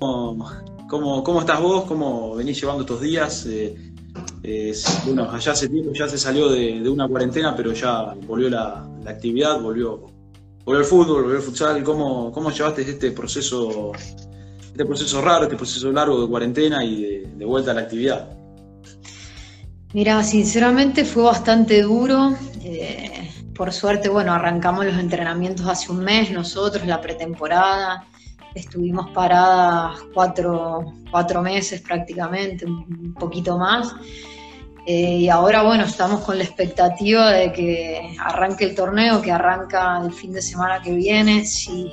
cómo, cómo estás vos? ¿Cómo venís llevando estos días? Eh, bueno, allá hace tiempo ya se salió de, una cuarentena, pero ya volvió la, actividad, volvió, volvió el fútbol, volvió el futsal. ¿Cómo, cómo llevaste este proceso, este proceso raro, este proceso largo de cuarentena y de, vuelta a la actividad? Mira, sinceramente fue bastante duro. Eh, por suerte, bueno, arrancamos los entrenamientos hace un mes nosotros, la pretemporada. Estuvimos paradas cuatro, meses prácticamente, un poquito más. Eh, y ahora, bueno, estamos con la expectativa de que arranque el torneo, que arranca el fin de semana que viene, si,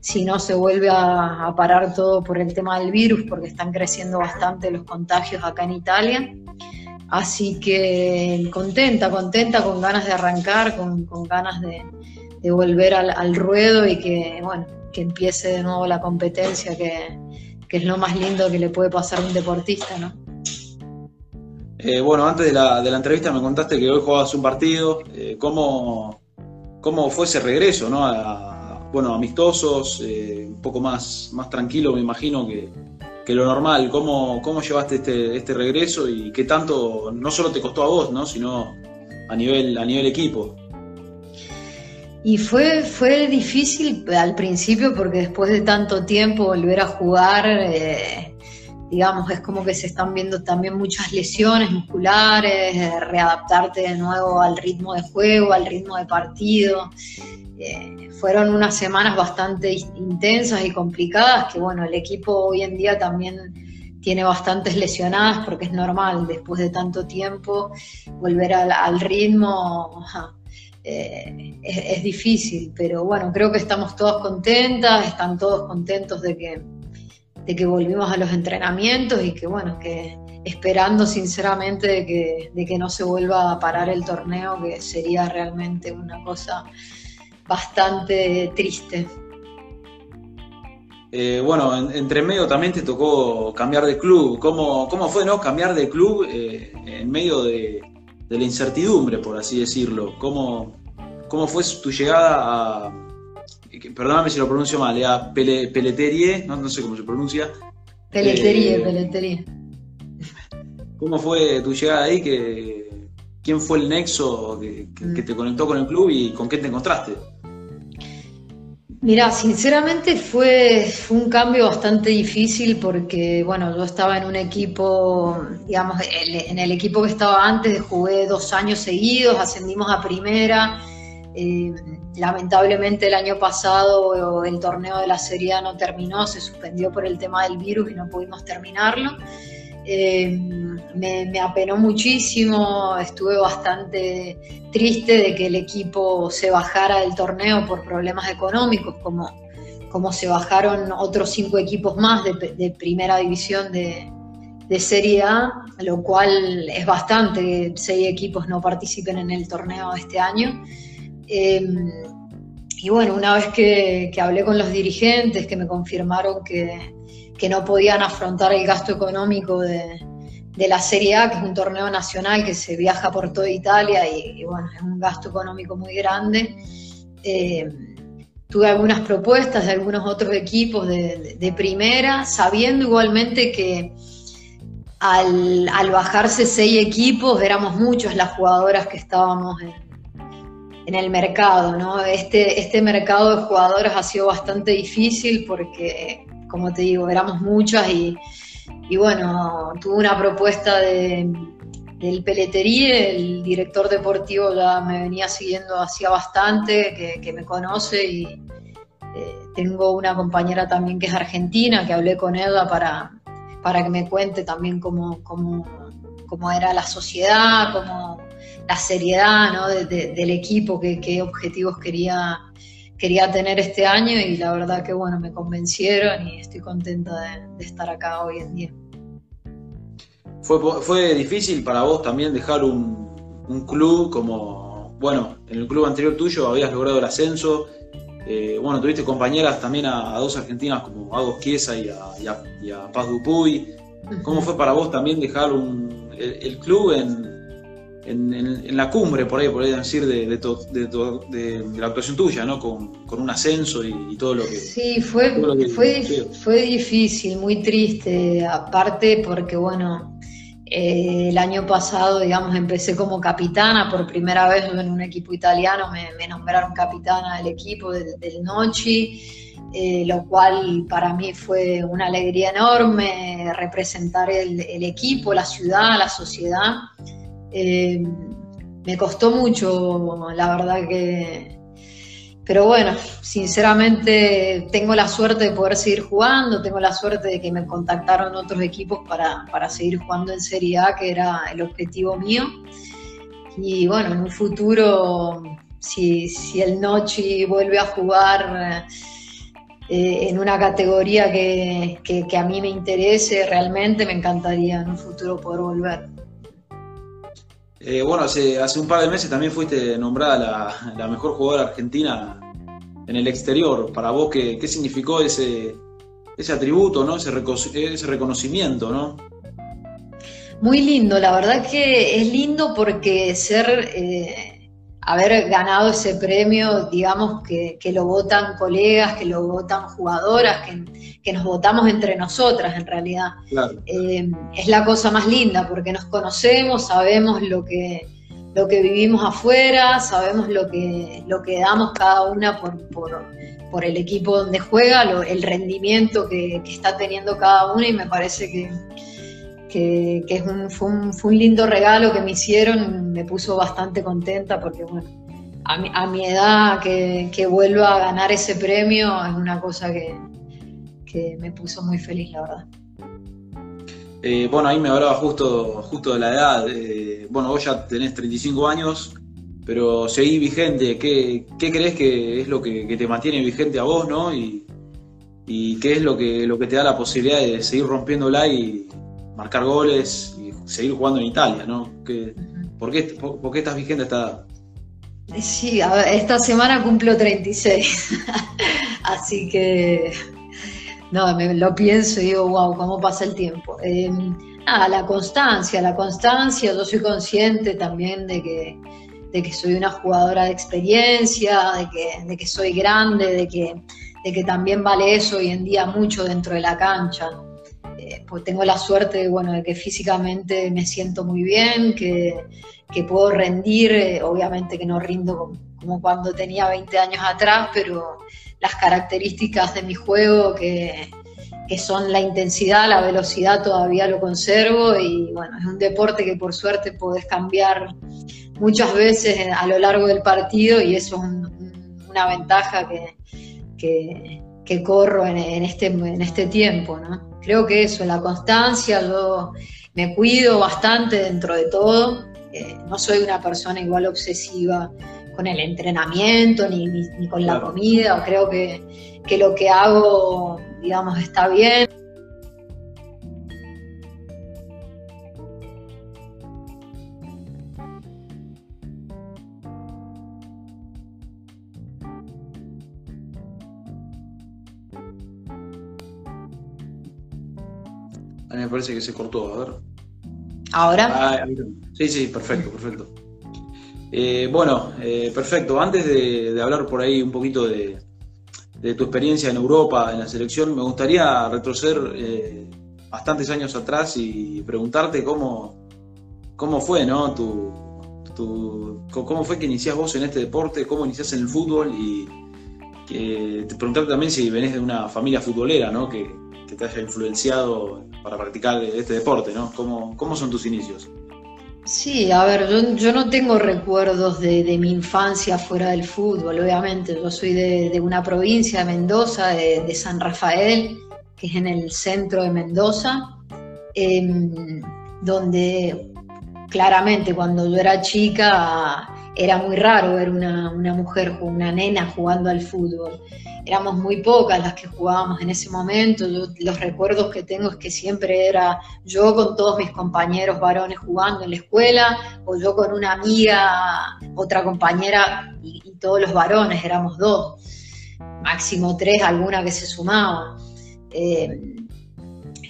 si no se vuelve a, parar todo por el tema del virus, porque están creciendo bastante los contagios acá en Italia. Así que contenta, contenta, con ganas de arrancar, con, ganas de, volver al, ruedo y que, bueno, que empiece de nuevo la competencia, que, es lo más lindo que le puede pasar a un deportista, ¿no? Eh, bueno, antes de la, entrevista me contaste que hoy jugabas un partido. Eh, ¿cómo, ¿cómo, fue ese regreso, no? bueno, amistosos, eh, un poco más, más tranquilo, me imagino que, que lo normal. ¿Cómo, cómo llevaste este, este regreso y qué tanto no solo te costó a vos, ¿no? sino a nivel, a nivel equipo? Y fue, fue difícil al principio porque después de tanto tiempo volver a jugar, eh, digamos, es como que se están viendo también muchas lesiones musculares, eh, readaptarte de nuevo al ritmo de juego, al ritmo de partido. Eh, fueron unas semanas bastante intensas y complicadas, que bueno, el equipo hoy en día también tiene bastantes lesionadas porque es normal, después de tanto tiempo, volver al, ritmo eh, es, difícil, pero bueno, creo que estamos todos contentas, están todos contentos de que, de que volvimos a los entrenamientos y que bueno, que esperando sinceramente de que, de que no se vuelva a parar el torneo, que sería realmente una cosa bastante triste. Eh, bueno, entre medio también te tocó cambiar de club. ¿Cómo, cómo fue no cambiar de club eh, en medio de, la incertidumbre, por así decirlo? ¿Cómo, cómo fue tu llegada a, perdóname si lo pronuncio mal, a Peleterie, no, sé cómo se pronuncia? Peleterie, eh, Peleterie. ¿Cómo fue tu llegada ahí? Que, ¿Quién fue el nexo que, que, te conectó con el club y con qué te encontraste? Mira, sinceramente fue, un cambio bastante difícil porque, bueno, yo estaba en un equipo, digamos, en el equipo que estaba antes, jugué dos años seguidos, ascendimos a primera. Eh, lamentablemente el año pasado el torneo de la Serie A no terminó, se suspendió por el tema del virus y no pudimos terminarlo. Eh, me, apenó muchísimo, estuve bastante triste de que el equipo se bajara del torneo por problemas económicos, como, como se bajaron otros cinco equipos más de, primera división de, Serie A, lo cual es bastante que seis equipos no participen en el torneo este año. Eh, y bueno, una vez que hablé con los dirigentes, que me confirmaron que, no podían afrontar el gasto económico de, la Serie A, que es un torneo nacional que se viaja por toda Italia y, bueno, es un gasto económico muy grande. Eh, tuve algunas propuestas de algunos otros equipos de, primera, sabiendo igualmente que al, bajarse seis equipos éramos muchos las jugadoras que estábamos en, en el mercado, ¿no? Este, este mercado de jugadoras ha sido bastante difícil porque como te digo, éramos muchas y, bueno, tuve una propuesta de, del Peletería, el director deportivo ya me venía siguiendo hacía bastante, que, me conoce y eh, tengo una compañera también que es argentina, que hablé con ella para, para que me cuente también cómo, cómo, cómo era la sociedad, cómo la seriedad ¿no? del equipo, qué objetivos quería quería tener este año y la verdad que bueno, me convencieron y estoy contenta de, estar acá hoy en día. ¿Fue, ¿Fue, difícil para vos también dejar un, club como, bueno, en el club anterior tuyo habías logrado el ascenso, eh, bueno, tuviste compañeras también a, dos argentinas como Agos Chiesa y a, Paz Dupuy. ¿Cómo fue para vos también dejar el, club en, en, la cumbre, por ahí, podría decir, de, de, la actuación tuya, ¿no? Con, un ascenso y, todo lo que... Sí, fue, fue, fue difícil, muy triste, aparte porque, bueno, eh, el año pasado, digamos, empecé como capitana, por primera vez en un equipo italiano me, nombraron capitana del equipo del, del Nochi, eh, lo cual para mí fue una alegría enorme representar el, el equipo, la ciudad, la sociedad. Eh, me costó mucho, la verdad que... Pero bueno, sinceramente tengo la suerte de poder seguir jugando, tengo la suerte de que me contactaron otros equipos para, para seguir jugando en Serie A, que era el objetivo mío. Y bueno, en un futuro, si, si el Nochi vuelve a jugar eh, en una categoría que, que, que, a mí me interese realmente, me encantaría en un futuro poder volver. Eh, bueno, hace, hace, un par de meses también fuiste nombrada la, mejor jugadora argentina en el exterior. Para vos, ¿qué, qué significó ese, ese atributo, ¿no? ese, ese reconocimiento? ¿no? Muy lindo, la verdad que es lindo porque ser... Eh, haber ganado ese premio, digamos, que, lo votan colegas, que lo votan jugadoras, que, nos votamos entre nosotras en realidad. Eh, es la cosa más linda porque nos conocemos, sabemos lo que, lo que vivimos afuera, sabemos lo que, lo que damos cada una por, por, el equipo donde juega, el rendimiento que, que está teniendo cada una y me parece que que, es un, fue, un, lindo regalo que me hicieron, me puso bastante contenta porque, bueno, a mi, edad que, que, vuelva a ganar ese premio es una cosa que, me puso muy feliz, la verdad. Eh, bueno, ahí me hablaba justo, justo de la edad. bueno, vos ya tenés 35 años, pero seguís vigente. ¿Qué, qué crees que es lo que, te mantiene vigente a vos, no? Y, y qué es lo que, lo que te da la posibilidad de seguir rompiéndola y, marcar goles y seguir jugando en Italia, ¿no? por, qué, por, estás vigente esta edad? Sí, esta semana cumplo 36, así que no, me lo pienso y digo, wow, cómo pasa el tiempo. Em, nada, la constancia, la constancia, yo soy consciente también de que, de que soy una jugadora de experiencia, de que, de que soy grande, de que, de que también vale eso hoy en día mucho dentro de la cancha. Eh, pues tengo la suerte bueno, de que físicamente me siento muy bien, que, puedo rendir, eh, obviamente que no rindo como, cuando tenía 20 años atrás, pero las características de mi juego que, son la intensidad, la velocidad, todavía lo conservo y bueno, es un deporte que por suerte podés cambiar muchas veces a lo largo del partido y eso es una ventaja que, corro en, este, en este tiempo, ¿no? Creo que eso, la constancia, yo me cuido bastante dentro de todo, eh, no soy una persona igual obsesiva con el entrenamiento ni, con la comida, creo que, que lo que hago, digamos, está bien. Mí me parece que se cortó, a ver. ¿Ahora? Ah, sí, sí, perfecto, perfecto. Eh, bueno, eh, perfecto. Antes de, hablar por ahí un poquito de, tu experiencia en Europa, en la selección, me gustaría retroceder eh, bastantes años atrás y preguntarte cómo, cómo fue, ¿no? Tu, cómo fue que iniciás vos en este deporte, cómo iniciás en el fútbol y que, preguntarte también si venís de una familia futbolera, ¿no? Que, que te haya influenciado para practicar este deporte, ¿no? ¿Cómo, cómo son tus inicios? Sí, a ver, yo, no tengo recuerdos de, mi infancia fuera del fútbol, obviamente. Yo soy de, una provincia, de Mendoza, de, San Rafael, que es en el centro de Mendoza, em, donde claramente cuando yo era chica era muy raro ver una, una mujer, una nena jugando al fútbol éramos muy pocas las que jugábamos en ese momento. los recuerdos que tengo es que siempre era yo con todos mis compañeros varones jugando en la escuela, o yo con una amiga, otra compañera, y, todos los varones, éramos dos, máximo tres, alguna que se sumaba. Eh,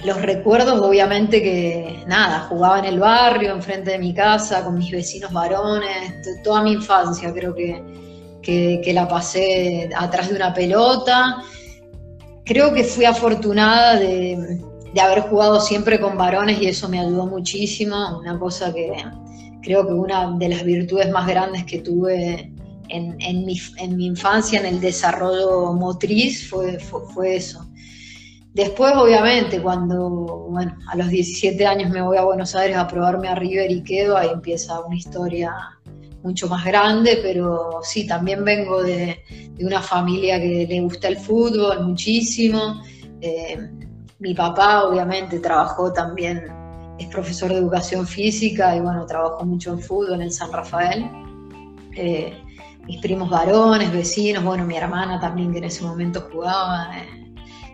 los recuerdos, obviamente que nada, jugaba en el barrio, enfrente de mi casa, con mis vecinos varones, toda mi infancia creo que, que, la pasé atrás de una pelota. Creo que fui afortunada de, de, haber jugado siempre con varones y eso me ayudó muchísimo, una cosa que creo que una de las virtudes más grandes que tuve en, en, mi, en mi, infancia, en el desarrollo motriz, fue, fue eso Después, obviamente, cuando, bueno, a los 17 años me voy a Buenos Aires a probarme a River y quedo, ahí empieza una historia mucho más grande, pero sí, también vengo de, una familia que le gusta el fútbol muchísimo. Eh, mi papá, obviamente, trabajó también, es profesor de educación física y bueno, trabajó mucho en fútbol en San Rafael. Eh, mis primos varones, vecinos, bueno, mi hermana también que en ese momento jugaba. Eh,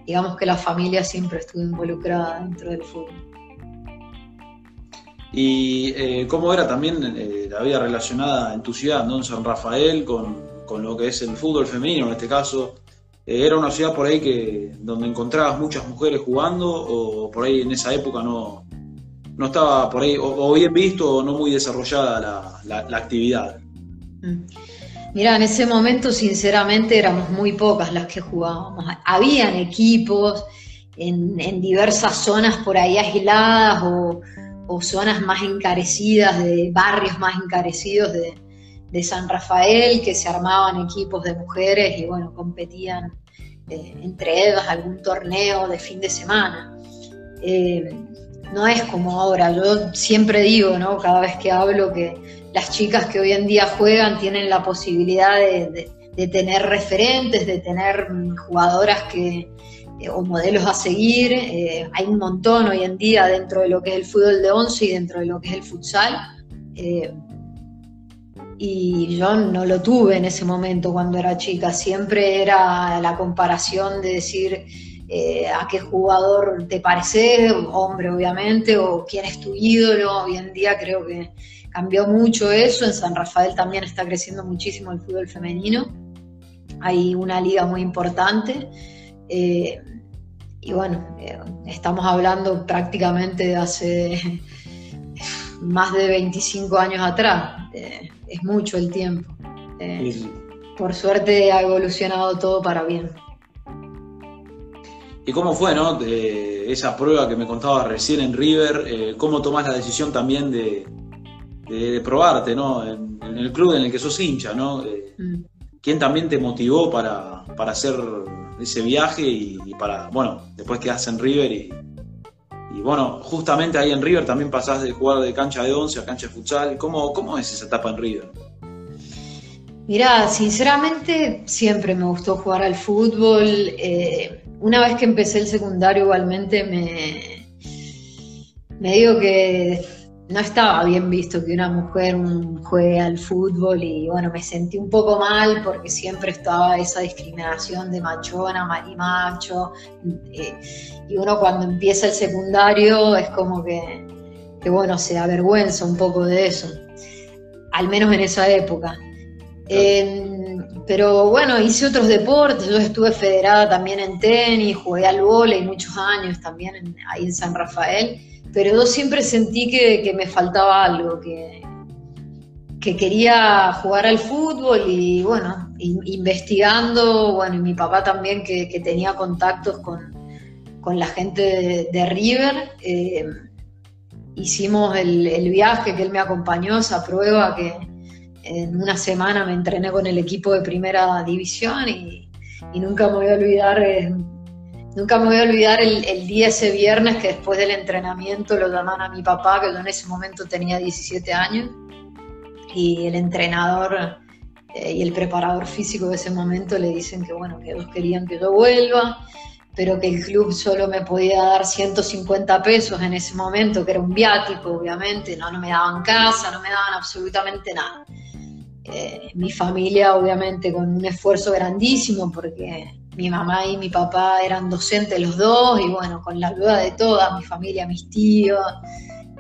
digamos que la familia siempre estuvo involucrada dentro del fútbol. ¿Y eh, cómo era también eh, la vida relacionada en tu ciudad, ¿no? en San Rafael, con, lo que es el fútbol femenino en este caso? Eh, ¿Era una ciudad por ahí que donde encontrabas muchas mujeres jugando o por ahí en esa época no, no estaba por ahí o, bien visto o no muy desarrollada la, actividad? Mm. Mira, en ese momento sinceramente éramos muy pocas las que jugábamos. Habían equipos en, diversas zonas por ahí aisladas o, zonas más encarecidas, de barrios más encarecidos de, San Rafael, que se armaban equipos de mujeres y bueno, competían eh, entre ellas algún torneo de fin de semana. Eh, no es como ahora, yo siempre digo, ¿no? Cada vez que hablo que las chicas que hoy en día juegan tienen la posibilidad de, tener referentes, de tener jugadoras que, eh, o modelos a seguir. Eh, hay un montón hoy en día dentro de lo que es el fútbol de once y dentro de lo que es el futsal. Eh, y yo no lo tuve en ese momento cuando era chica. Siempre era la comparación de decir a qué jugador te pareces, hombre obviamente, o quién es tu ídolo. Hoy en día creo que cambió mucho eso, en San Rafael también está creciendo muchísimo el fútbol femenino, hay una liga muy importante. Eh, y bueno, eh, estamos hablando prácticamente de hace más de 25 años atrás, eh, es mucho el tiempo. Por suerte ha evolucionado todo para bien. ¿Y cómo fue, no? esa prueba que me contaba recién en River, ¿cómo tomás la decisión también de, de, probarte, ¿no? En, el club en el que sos hincha, ¿no? Mm. ¿Quién también te motivó para, hacer ese viaje y, para, bueno, después quedás en River y, y, bueno, justamente ahí en River también pasás de jugar de cancha de once a cancha de futsal. ¿Cómo, cómo es esa etapa en River? Mira, sinceramente siempre me gustó jugar al fútbol. Eh, una vez que empecé el secundario igualmente me, me digo que no estaba bien visto que una mujer juegue al fútbol y bueno, me sentí un poco mal porque siempre estaba esa discriminación de machona, marimacho. Eh, y uno cuando empieza el secundario es como que, bueno, se avergüenza un poco de eso, al menos en esa época. Em, pero bueno, hice otros deportes, yo estuve federada también en tenis, jugué al vóley muchos años también ahí en San Rafael pero yo siempre sentí que, me faltaba algo, que, que quería jugar al fútbol y bueno, investigando, bueno, y mi papá también que, tenía contactos con, la gente de, River, eh, hicimos el, viaje que él me acompañó, esa prueba que en una semana me entrené con el equipo de primera división y, y nunca me voy a olvidar eh, Nunca me voy a olvidar el, día ese viernes que después del entrenamiento lo llaman a mi papá, que yo en ese momento tenía 17 años, y el entrenador eh, y el preparador físico de ese momento le dicen que bueno, que ellos querían que yo vuelva, pero que el club solo me podía dar 150 pesos en ese momento, que era un viático, obviamente, no, no me daban casa, no me daban absolutamente nada. Eh, mi familia, obviamente, con un esfuerzo grandísimo, porque mi mamá y mi papá eran docentes los dos y bueno, con la ayuda de toda mi familia, mis tíos,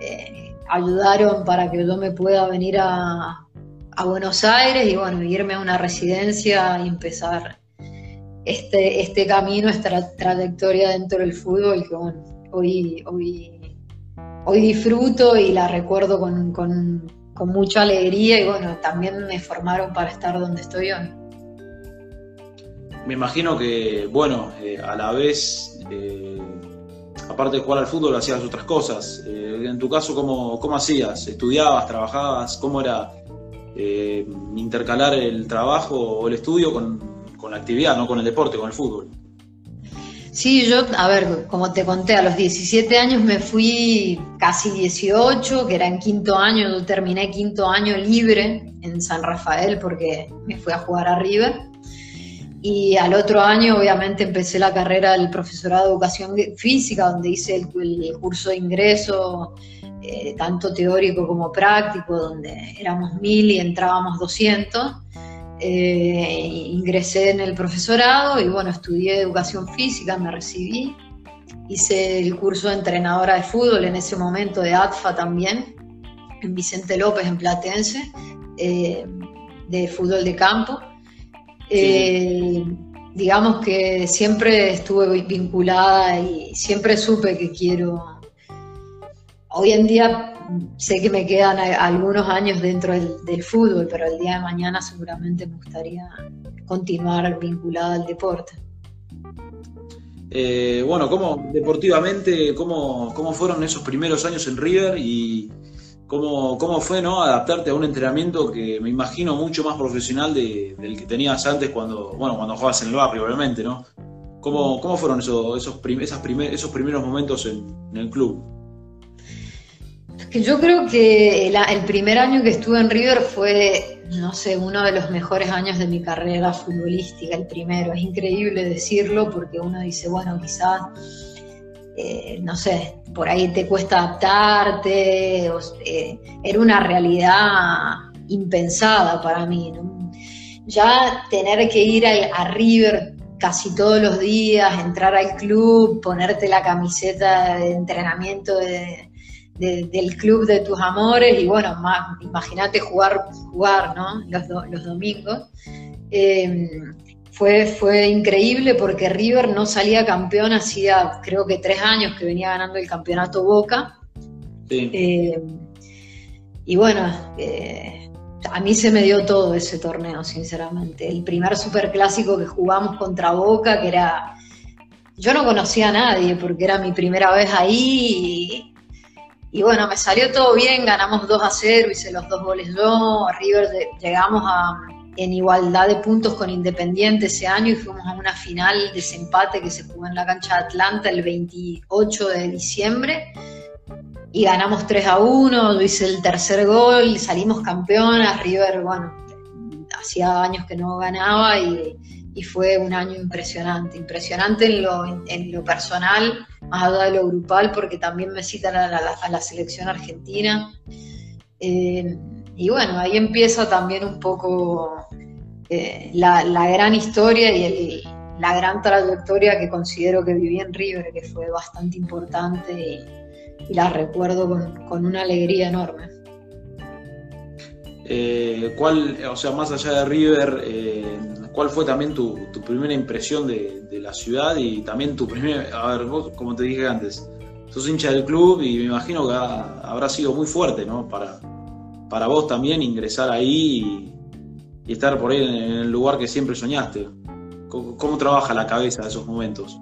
eh, ayudaron para que yo me pueda venir a, Buenos Aires y bueno, irme a una residencia y empezar este, este camino, esta trayectoria dentro del fútbol que bueno, hoy, hoy, hoy disfruto y la recuerdo con, mucha alegría y bueno, también me formaron para estar donde estoy hoy. Me imagino que, bueno, eh, a la vez, eh, aparte de jugar al fútbol, hacías otras cosas. Eh, en tu caso, ¿cómo, ¿cómo hacías? ¿Estudiabas, trabajabas? ¿Cómo era intercalar el trabajo o el estudio con, la actividad, no con el deporte, con el fútbol? Sí, yo, a ver, como te conté, a los 17 años me fui casi 18, que era en quinto año, terminé quinto año libre en San Rafael porque me fui a jugar a River. Y al otro año, obviamente, empecé la carrera del profesorado de educación física, donde hice el, curso de ingreso, eh, tanto teórico como práctico, donde éramos mil y entrábamos 200. Eh, ingresé en el profesorado y bueno, estudié educación física, me recibí, hice el curso de entrenadora de fútbol en ese momento de ATFA también, en Vicente López, en Platense, eh, de fútbol de campo. Eh, digamos que siempre estuve vinculada y siempre supe que quiero. Hoy en día sé que me quedan algunos años dentro del, fútbol, pero el día de mañana seguramente me gustaría continuar vinculada al deporte. Eh, bueno, ¿cómo deportivamente, cómo, cómo fueron esos primeros años en River y cómo, cómo fue ¿no? adaptarte a un entrenamiento que me imagino mucho más profesional del que tenías antes cuando, bueno, cuando jugabas en el barrio, obviamente, ¿no? ¿Cómo, cómo fueron esos, esos, esos primeros momentos en el club? Yo creo que el, primer año que estuve en River fue, no sé, uno de los mejores años de mi carrera futbolística, el primero. Es increíble decirlo porque uno dice, bueno, quizás, eh, no sé, por ahí te cuesta adaptarte, eh, era una realidad impensada para mí. Ya tener que ir a River casi todos los días, entrar al club, ponerte la camiseta de entrenamiento de del club de tus amores y bueno, imagínate jugar, jugar ¿no? los, domingos. Eh, fue, fue increíble porque River no salía campeón hacía creo que tres años que venía ganando el campeonato Boca. Eh, y bueno, eh, a mí se me dio todo ese torneo, sinceramente. El primer superclásico que jugamos contra Boca, que era... Yo no conocía a nadie porque era mi primera vez ahí y bueno, me salió todo bien, ganamos 2 a 0, hice los dos goles yo, River llegamos a, en igualdad de puntos con Independiente ese año y fuimos a una final de desempate que se jugó en la cancha de Atlanta el 28 de diciembre y ganamos 3 a 1, yo hice el tercer gol, salimos campeonas, River, bueno, hacía años que no ganaba y, y fue un año impresionante, impresionante en lo, en lo personal, más allá de lo grupal, porque también me citan a la, selección argentina. Eh, y bueno, ahí empieza también un poco eh, la, gran historia y la gran trayectoria que considero que viví en River, que fue bastante importante y, la recuerdo con, una alegría enorme. Eh, ¿Cuál, o sea, más allá de River, ¿Cuál fue también tu, primera impresión de, la ciudad y también tu primer, a ver, vos, como te dije antes, sos hincha del club y me imagino que habrá sido muy fuerte, ¿no? Para, para vos también ingresar ahí y, estar por ahí en, el lugar que siempre soñaste. ¿Cómo, trabaja la cabeza de esos momentos?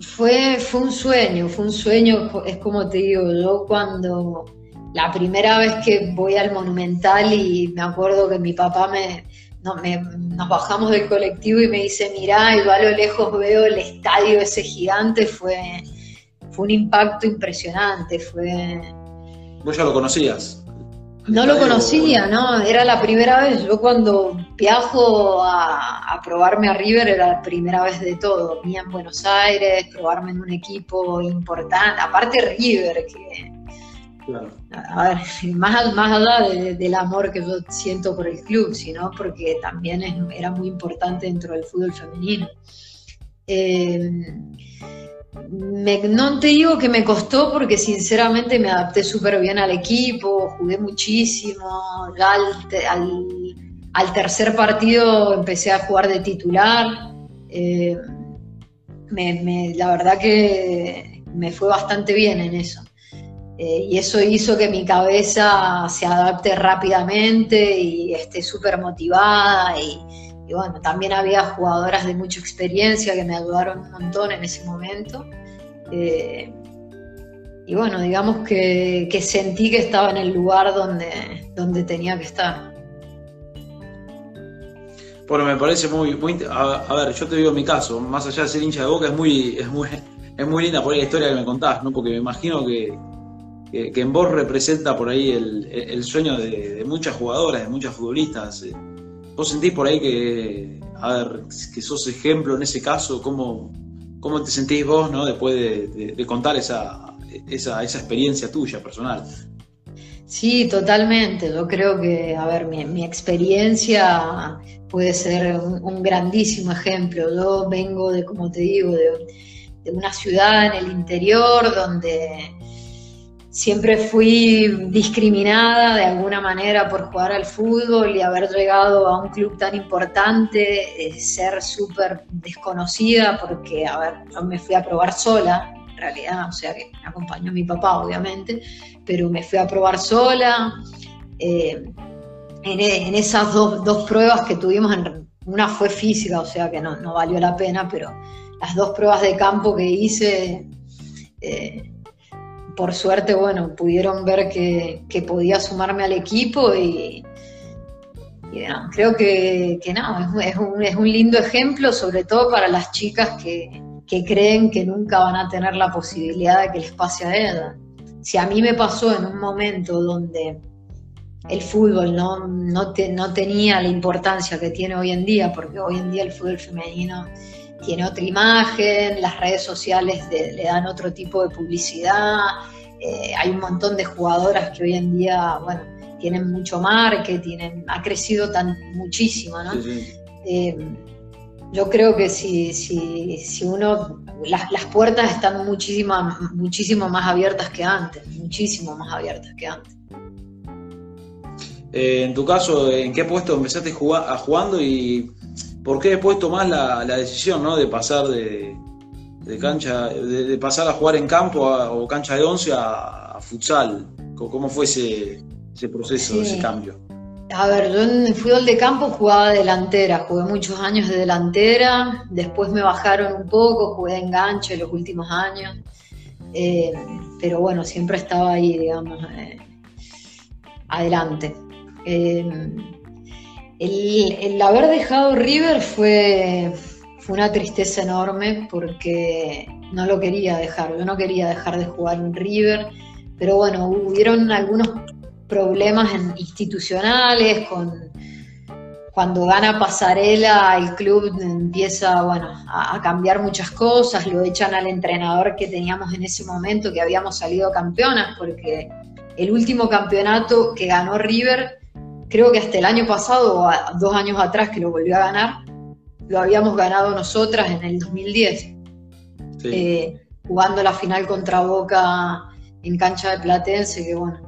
Fue, fue un sueño, fue un sueño, es como te digo, yo cuando la primera vez que voy al Monumental y me acuerdo que mi papá me, nos bajamos del colectivo y me dice, mirá, y a lo lejos veo el estadio ese gigante, fue, fue un impacto impresionante, fue... ¿Vos ya lo conocías? No lo conocía, ¿no? Era la primera vez. Yo cuando viajo a, a, probarme a River era la primera vez de todo. Venía en Buenos Aires, probarme en un equipo importante. Aparte River, que a ver, más, más allá del amor que yo siento por el club, sino porque también era muy importante dentro del fútbol femenino. Eh, no te digo que me costó porque sinceramente me adapté súper bien al equipo, jugué muchísimo, ya al, tercer partido empecé a jugar de titular. Eh, la verdad que me fue bastante bien en eso. Eh, y eso hizo que mi cabeza se adapte rápidamente y esté súper motivada. Y, bueno, también había jugadoras de mucha experiencia que me ayudaron un montón en ese momento. Eh, y bueno, digamos que, sentí que estaba en el lugar donde, donde tenía que estar. Bueno, me parece muy, muy a, ver, yo te digo mi caso, más allá de ser hincha de boca, es muy, es muy, es muy linda por ahí la historia que me contás, ¿no? Porque me imagino que, que, en vos representa por ahí el, sueño de, muchas jugadoras, de muchas futbolistas. Eh. ¿Vos sentís por ahí que, que sos ejemplo en ese caso? ¿Cómo, cómo te sentís vos, ¿no? Después de contar esa, esa, esa experiencia tuya personal. Sí, totalmente. Yo creo que, a ver, mi, experiencia puede ser un, grandísimo ejemplo. Yo vengo de, como te digo, de, una ciudad en el interior donde siempre fui discriminada de alguna manera por jugar al fútbol y haber llegado a un club tan importante, eh, ser súper desconocida porque, a ver, yo me fui a probar sola realidad, o sea que me acompañó mi papá obviamente, pero me fui a probar sola. Eh, en, esas dos, pruebas que tuvimos, una fue física, o sea que no, valió la pena, pero las dos pruebas de campo que hice, eh, por suerte, bueno, pudieron ver que, podía sumarme al equipo y, creo que, no, es, un, es un lindo ejemplo, sobre todo para las chicas que, que creen que nunca van a tener la posibilidad de que les pase a ella. Si a mí me pasó en un momento donde el fútbol no, no, tenía la importancia que tiene hoy en día, porque hoy en día el fútbol femenino tiene otra imagen, las redes sociales le dan otro tipo de publicidad, eh, hay un montón de jugadoras que hoy en día, bueno, tienen mucho marketing, tienen, ha crecido tan, muchísimo, ¿no? Eh, yo creo que si, si, si uno, las, puertas están muchísimo, muchísimo más abiertas que antes, muchísimo más abiertas que antes. Eh, en tu caso, ¿en qué puesto empezaste a jugando y por qué después tomás la, la decisión ¿no? de pasar de, cancha, de, pasar a jugar en campo o cancha de once a, futsal? ¿Cómo fue ese, proceso, ese cambio? A ver, yo en fútbol de campo jugaba delantera, jugué muchos años de delantera, después me bajaron un poco, jugué de enganche los últimos años, eh, pero bueno, siempre estaba ahí, digamos, eh, adelante. Eh, el, haber dejado River fue, fue una tristeza enorme porque no lo quería dejar, yo no quería dejar de jugar en River, pero bueno, hubieron algunos problemas institucionales, con cuando gana Pasarela el club empieza bueno, a, cambiar muchas cosas, lo echan al entrenador que teníamos en ese momento, que habíamos salido campeonas, porque el último campeonato que ganó River, creo que hasta el año pasado o dos años atrás que lo volvió a ganar, lo habíamos ganado nosotras en el 2010, eh, jugando la final contra Boca en cancha de Platense, que bueno,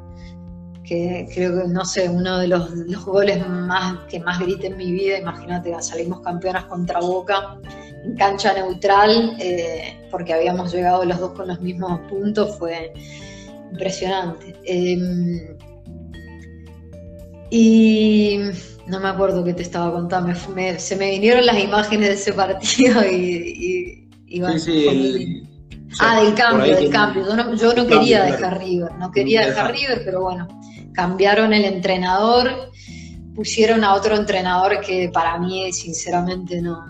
que creo que, no sé, uno de los, goles más que más grité en mi vida, imagínate, salimos campeonas contra Boca en cancha neutral, eh, porque habíamos llegado los dos con los mismos puntos, fue impresionante. Em, y no me acuerdo qué te estaba contando, se me vinieron las imágenes de ese partido y, sí, sí, Ah, del cambio, del cambio. Yo no, quería dejar River, no quería dejar River, pero bueno, cambiaron el entrenador, pusieron a otro entrenador que para mí sinceramente no,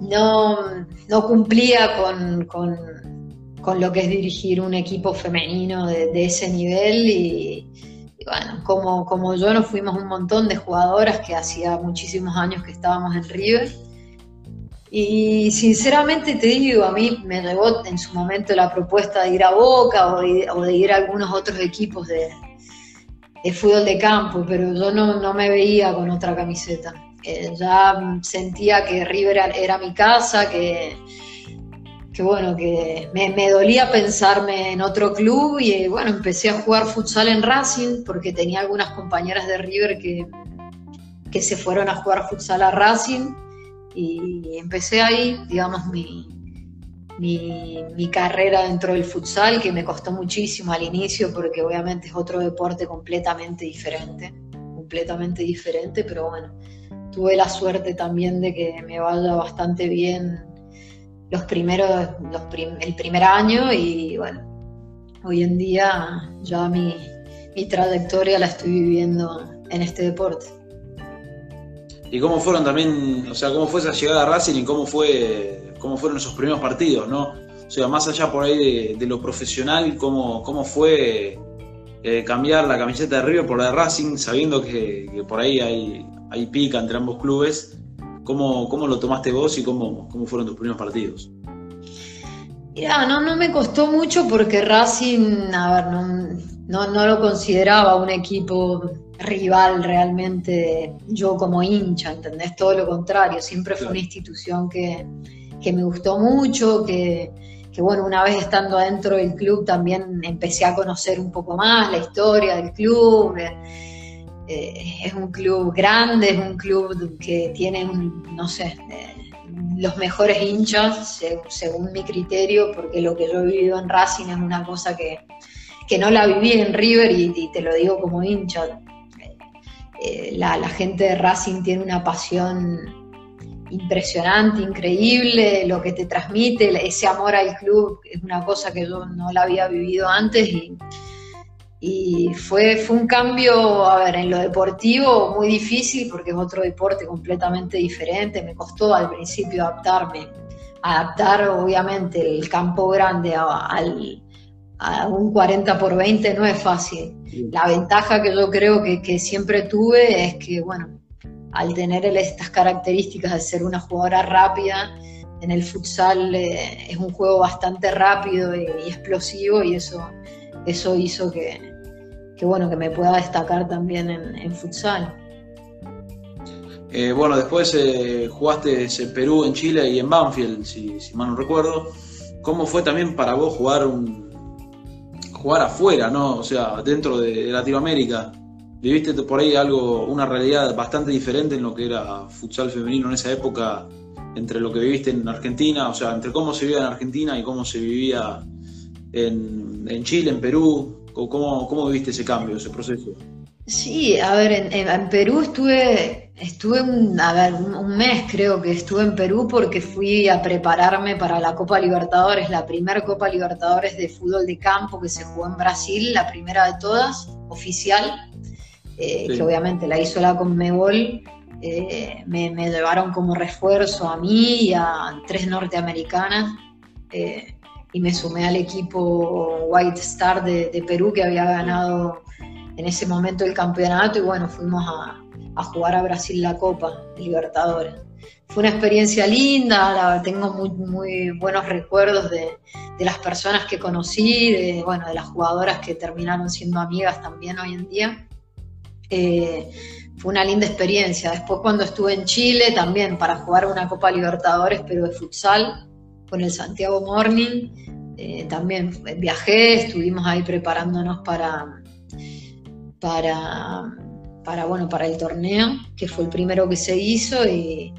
no, cumplía con, lo que es dirigir un equipo femenino de, ese nivel y, bueno, como, como yo nos fuimos un montón de jugadoras que hacía muchísimos años que estábamos en River y sinceramente te digo, a mí me rebotó en su momento la propuesta de ir a Boca o de, ir a algunos otros equipos de, fútbol de campo, pero yo no, me veía con otra camiseta. Eh, ya sentía que River era mi casa, que, que bueno, que me, dolía pensarme en otro club y bueno, empecé a jugar futsal en Racing porque tenía algunas compañeras de River que, que se fueron a jugar futsal a Racing y empecé ahí, digamos, mi, mi, carrera dentro del futsal, que me costó muchísimo al inicio porque obviamente es otro deporte completamente diferente, completamente diferente, pero bueno, tuve la suerte también de que me vaya bastante bien los primeros, el primer año y bueno, hoy en día ya mi, mi trayectoria la estoy viviendo en este deporte. ¿Y cómo fueron también, o sea, cómo fue esa llegada a Racing y cómo fue, cómo fueron esos primeros partidos, ¿no? O sea, más allá por ahí de, lo profesional, cómo, cómo fue eh, cambiar la camiseta de River por la de Racing, sabiendo que, por ahí hay, hay pica entre ambos clubes. ¿Cómo, ¿Cómo, lo tomaste vos y cómo, cómo fueron tus primeros partidos? Mira, no, no me costó mucho porque Racing, a ver, no, no, no lo consideraba un equipo rival realmente yo como hincha, ¿entendés? Todo lo contrario, siempre fue una institución que, me gustó mucho, que, bueno, una vez estando adentro del club también empecé a conocer un poco más la historia del club. Eh, eh, es un club grande, es un club que tiene, no sé, eh, los mejores hinchas, según mi criterio, porque lo que yo he vivido en Racing es una cosa que, no la viví en River y te lo digo como hincha. Eh, la, gente de Racing tiene una pasión impresionante, increíble, lo que te transmite, ese amor al club es una cosa que yo no la había vivido antes y, fue, fue un cambio, a ver, en lo deportivo muy difícil porque es otro deporte completamente diferente, me costó al principio adaptarme, adaptar obviamente el campo grande al, a un 40 por 20 no es fácil. La ventaja que yo creo que, siempre tuve es que, bueno, al tener estas características de ser una jugadora rápida, en el futsal eh, es un juego bastante rápido y, explosivo y eso, eso hizo que, bueno, que me pueda destacar también en, futsal. Eh, bueno, después eh, jugaste en Perú, en Chile y en Banfield, si, mal no recuerdo. ¿Cómo fue también para vos jugar un, jugar afuera, ¿no? O sea, dentro de Latinoamérica. Viviste por ahí algo, una realidad bastante diferente en lo que era futsal femenino en esa época, entre lo que viviste en Argentina, o sea, entre cómo se vivía en Argentina y cómo se vivía en, Chile, en Perú. ¿Cómo, ¿Cómo viviste ese cambio, ese proceso? Sí, a ver, en, Perú estuve, estuve un, a ver, un, mes creo que estuve en Perú porque fui a prepararme para la Copa Libertadores, la primera Copa Libertadores de fútbol de campo que se jugó en Brasil, la primera de todas, oficial, eh, que obviamente la hizo la Conmebol. Eh, me, llevaron como refuerzo a mí y a tres norteamericanas eh, y me sumé al equipo White Star de Perú que había ganado en ese momento el campeonato y bueno, fuimos a, jugar a Brasil la Copa Libertadores. Fue una experiencia linda, tengo muy, muy buenos recuerdos de, las personas que conocí, de, bueno, de las jugadoras que terminaron siendo amigas también hoy en día. Eh, fue una linda experiencia. Después cuando estuve en Chile también para jugar una Copa Libertadores, pero de futsal, con el Santiago Morning, eh, también viajé, estuvimos ahí preparándonos para, para, bueno, para el torneo, que fue el primero que se hizo y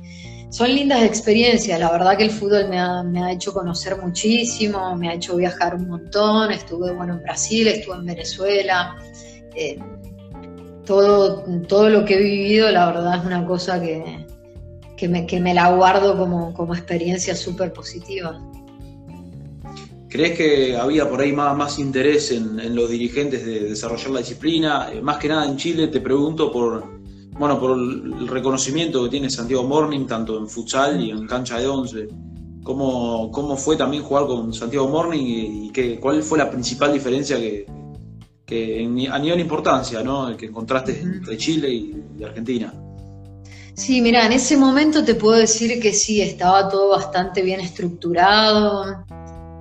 son lindas experiencias. La verdad que el fútbol me ha, me ha hecho conocer muchísimo, me ha hecho viajar un montón. Estuve bueno, en Brasil, estuve en Venezuela. Eh, todo, todo lo que he vivido, la verdad es una cosa que, que, me, que me la guardo como, como experiencia súper positiva. ¿Crees que había por ahí más, más interés en, los dirigentes de desarrollar la disciplina? Eh, más que nada en Chile, te pregunto por, bueno, por el reconocimiento que tiene Santiago Morning, tanto en futsal y en cancha de once. ¿Cómo, cómo fue también jugar con Santiago Morning y, qué, cuál fue la principal diferencia que, a nivel de importancia ¿no? que encontraste entre Chile y, Argentina? Sí, mira, en ese momento te puedo decir que sí, estaba todo bastante bien estructurado.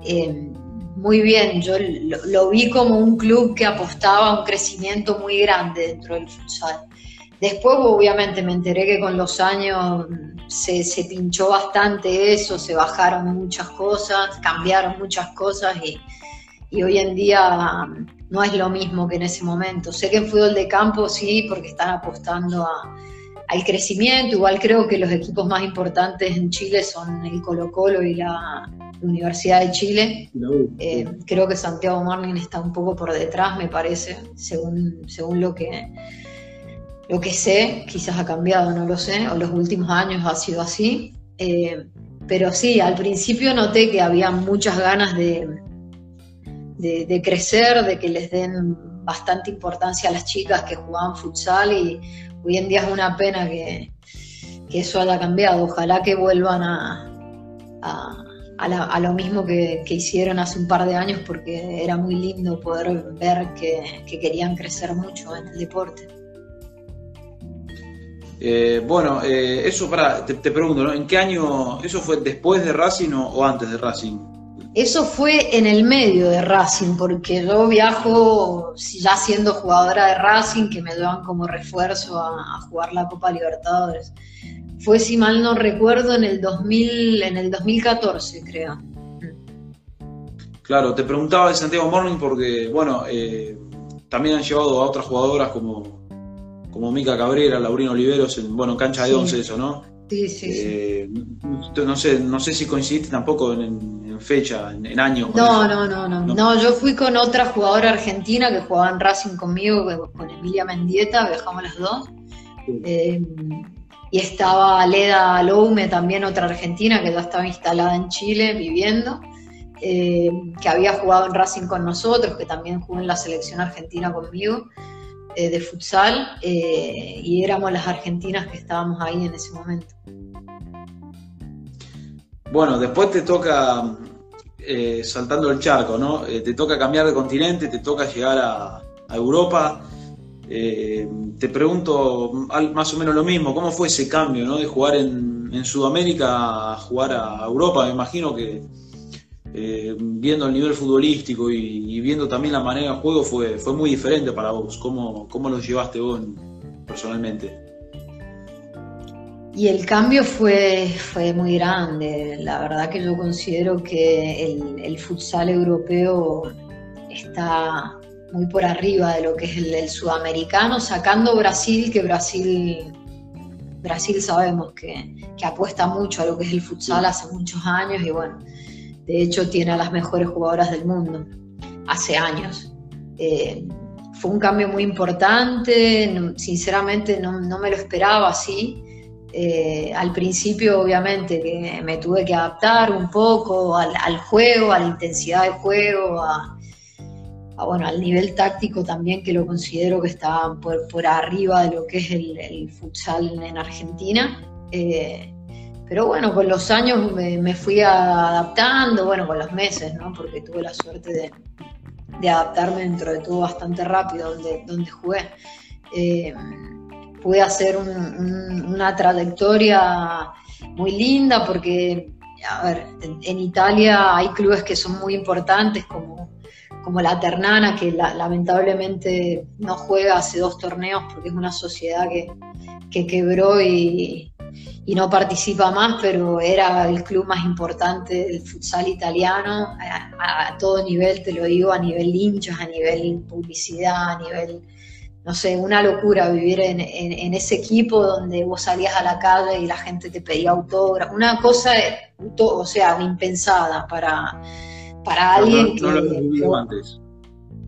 Eh, muy bien, yo lo, vi como un club que apostaba a un crecimiento muy grande dentro del futsal. Después, obviamente, me enteré que con los años se, pinchó bastante eso, se bajaron muchas cosas, cambiaron muchas cosas y, hoy en día no es lo mismo que en ese momento. Sé que en fútbol de campo sí, porque están apostando al crecimiento. Igual creo que los equipos más importantes en Chile son el Colo Colo y la, Universidad de Chile. Eh, creo que Santiago Morning está un poco por detrás, me parece, según, según lo que lo que sé, quizás ha cambiado, no lo sé, o los últimos años ha sido así. Eh, pero sí, al principio noté que había muchas ganas de, de, crecer, de que les den bastante importancia a las chicas que jugaban futsal y hoy en día es una pena que, eso haya cambiado. Ojalá que vuelvan a, lo mismo que, hicieron hace un par de años porque era muy lindo poder ver que, querían crecer mucho en el deporte. Eh, bueno, eh, eso para, te, pregunto, ¿no? ¿en qué año, eso fue después de Racing o antes de Racing? Eso fue en el medio de Racing, porque yo viajo ya siendo jugadora de Racing, que me dan como refuerzo a, jugar la Copa Libertadores. Fue, si mal no recuerdo, en el, 2000, en el 2014, creo. Claro, te preguntaba de Santiago Morning porque, bueno, eh, también han llevado a otras jugadoras como, como Mica Cabrera, Laurino Oliveros, en, bueno, cancha de once eso, ¿no? Sí, sí, eh, No sé, no sé si coincidiste tampoco en, fecha, en, año. No, no, no, no, no, Yo fui con otra jugadora argentina que jugaba en Racing conmigo, con Emilia Mendieta, viajamos las dos. Eh, y estaba Leda Loume, también otra argentina que ya estaba instalada en Chile viviendo, eh, que había jugado en Racing con nosotros, que también jugó en la selección argentina conmigo. Eh, de futsal eh, y éramos las argentinas que estábamos ahí en ese momento. Bueno, después te toca, eh, saltando el charco, ¿no? te toca cambiar de continente, te toca llegar a, Europa. te pregunto más o menos lo mismo, ¿cómo fue ese cambio, ¿no? De jugar en, en Sudamérica a jugar a Europa, me imagino que eh, viendo el nivel futbolístico y, viendo también la manera de juego fue, fue muy diferente para vos. ¿Cómo, cómo lo llevaste vos personalmente? Y el cambio fue, fue muy grande. La verdad que yo considero que el, futsal europeo está muy por arriba de lo que es el, sudamericano, sacando Brasil, que Brasil, Brasil sabemos que, que, apuesta mucho a lo que es el futsal hace muchos años y bueno, de hecho, tiene a las mejores jugadoras del mundo hace años. Eh, fue un cambio muy importante, sinceramente no, me lo esperaba así. Eh, al principio, obviamente, que me tuve que adaptar un poco al, juego, a la intensidad del juego, a, bueno, al nivel táctico también, que lo considero que está por, arriba de lo que es el, futsal en Argentina. Eh, pero bueno, con los años me, fui adaptando, bueno, con los meses, ¿no? Porque tuve la suerte de, adaptarme dentro de todo bastante rápido donde, donde jugué. Eh, pude hacer una trayectoria muy linda porque, a en, Italia hay clubes que son muy importantes como, como la Ternana, que lamentablemente no juega hace dos torneos porque es una sociedad que, que quebró y, y no participa más, pero era el club más importante del futsal italiano, a, todo nivel, te lo digo, a nivel hinchas, a nivel publicidad, a nivel, no sé, una locura vivir en, ese equipo donde vos salías a la calle y la gente te pedía autógrafo, una cosa, o sea, impensada para, para alguien que... No lo habías vivido antes.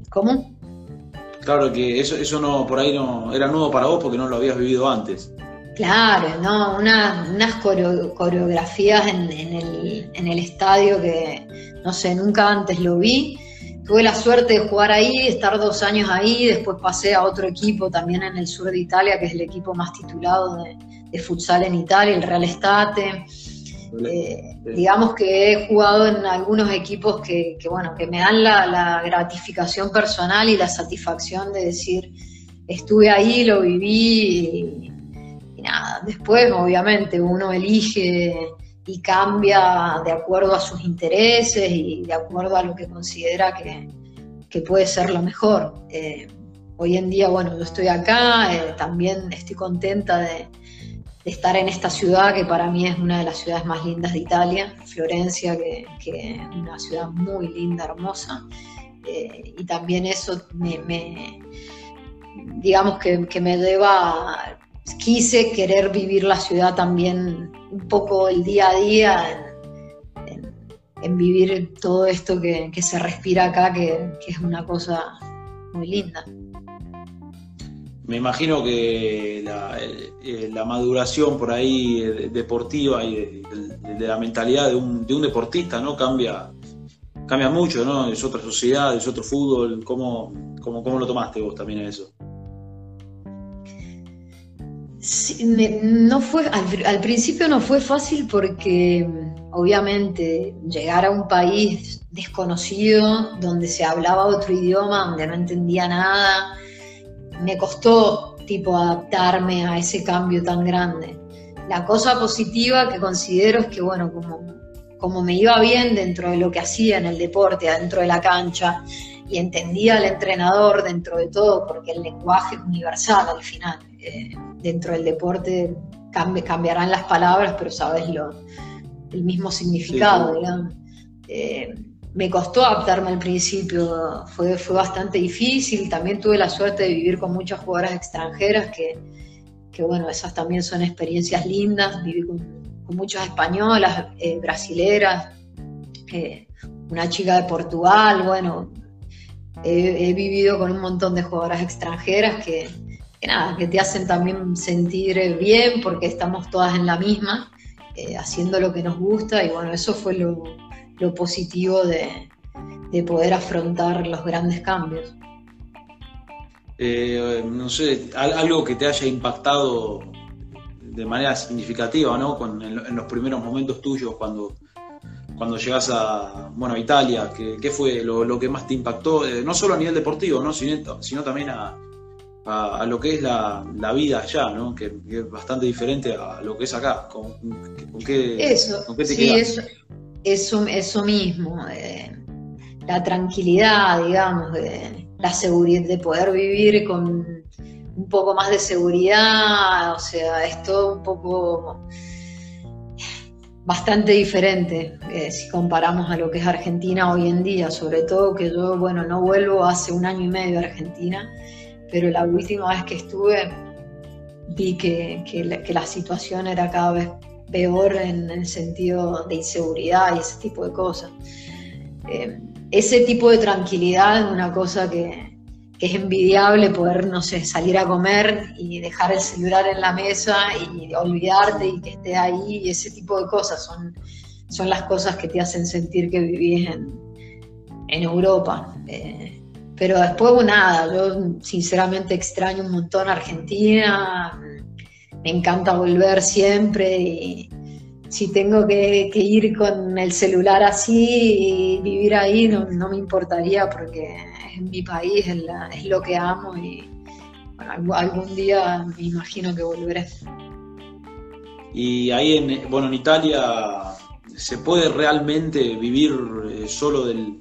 ¿Cómo? Claro que eso, eso no, por ahí no era nuevo para vos porque no lo habías vivido antes. Claro, ¿no? unas coreografías en, el, estadio que, no sé, nunca antes lo vi. Tuve la suerte de jugar ahí, estar dos años ahí, después pasé a otro equipo también en el sur de Italia, que es el equipo más titulado de, futsal en Italia, el Real Estate. Eh, digamos que he jugado en algunos equipos que, bueno, que me dan la, la, gratificación personal y la satisfacción de decir, estuve ahí, lo viví nada, después obviamente uno elige y cambia de acuerdo a sus intereses y de acuerdo a lo que considera que, puede ser lo mejor. Eh, hoy en día, bueno, yo estoy acá, eh, también estoy contenta de, estar en esta ciudad que para mí es una de las ciudades más lindas de Italia, Florencia, que, es una ciudad muy linda, hermosa. Eh, y también eso me, digamos que, que, me lleva quise querer vivir la ciudad también un poco el día a día en vivir todo esto que, se respira acá, que, es una cosa muy linda. Me imagino que la, eh, maduración por ahí eh, deportiva y de, la mentalidad de un, deportista no cambia cambia mucho, ¿no? Es otra sociedad, es otro fútbol. ¿Cómo, cómo, cómo lo tomaste vos también eso? No fue, al, principio no fue fácil porque obviamente llegar a un país desconocido, donde se hablaba otro idioma, donde no entendía nada, me costó tipo adaptarme a ese cambio tan grande. La cosa positiva que considero es que, bueno, como, como me iba bien dentro de lo que hacía en el deporte, dentro de la cancha, y entendía al entrenador dentro de todo, porque el lenguaje es universal al final. Eh, dentro del deporte cambiarán las palabras, pero sabes lo, el mismo significado, eh, me costó adaptarme al principio, fue, fue bastante difícil, también tuve la suerte de vivir con muchas jugadoras extranjeras que, que bueno, esas también son experiencias lindas, viví con, muchas españolas, eh, brasileras, eh, una chica de Portugal, bueno, he, vivido con un montón de jugadoras extranjeras que, que nada, que te hacen también sentir bien porque estamos todas en la misma, eh, haciendo lo que nos gusta y bueno, eso fue lo, positivo de, poder afrontar los grandes cambios. Eh, no sé, algo que te haya impactado de manera significativa, ¿no? en, los primeros momentos tuyos cuando, cuando llegas a, bueno, Italia, ¿qué, fue lo, que más te impactó? Eh, no solo a nivel deportivo, ¿no? sino también a, a, lo que es la, vida allá, ¿no? Que, es bastante diferente a lo que es acá. ¿Con, qué, eso, sí, Eso, eso, mismo. Eh, la tranquilidad, digamos, de, la seguridad, de poder vivir con un poco más de seguridad, o sea, es todo un poco bastante diferente eh, si comparamos a lo que es Argentina hoy en día, sobre todo que yo, bueno, no vuelvo hace un año y medio a Argentina pero la última vez que estuve vi que, que, la, situación era cada vez peor en el sentido de inseguridad y ese tipo de cosas. Eh, ese tipo de tranquilidad es una cosa que, que, es envidiable poder, no sé, salir a comer y dejar el celular en la mesa y olvidarte y que esté ahí y ese tipo de cosas son, son las cosas que te hacen sentir que vivís en, en Europa. Eh, pero después, nada, yo sinceramente extraño un montón Argentina, me encanta volver siempre y si tengo que, ir con el celular así y vivir ahí, no, me importaría porque es mi país, es, lo que amo y algún día me imagino que volveré. Y ahí, en, bueno, en Italia, ¿se puede realmente vivir eh, solo del,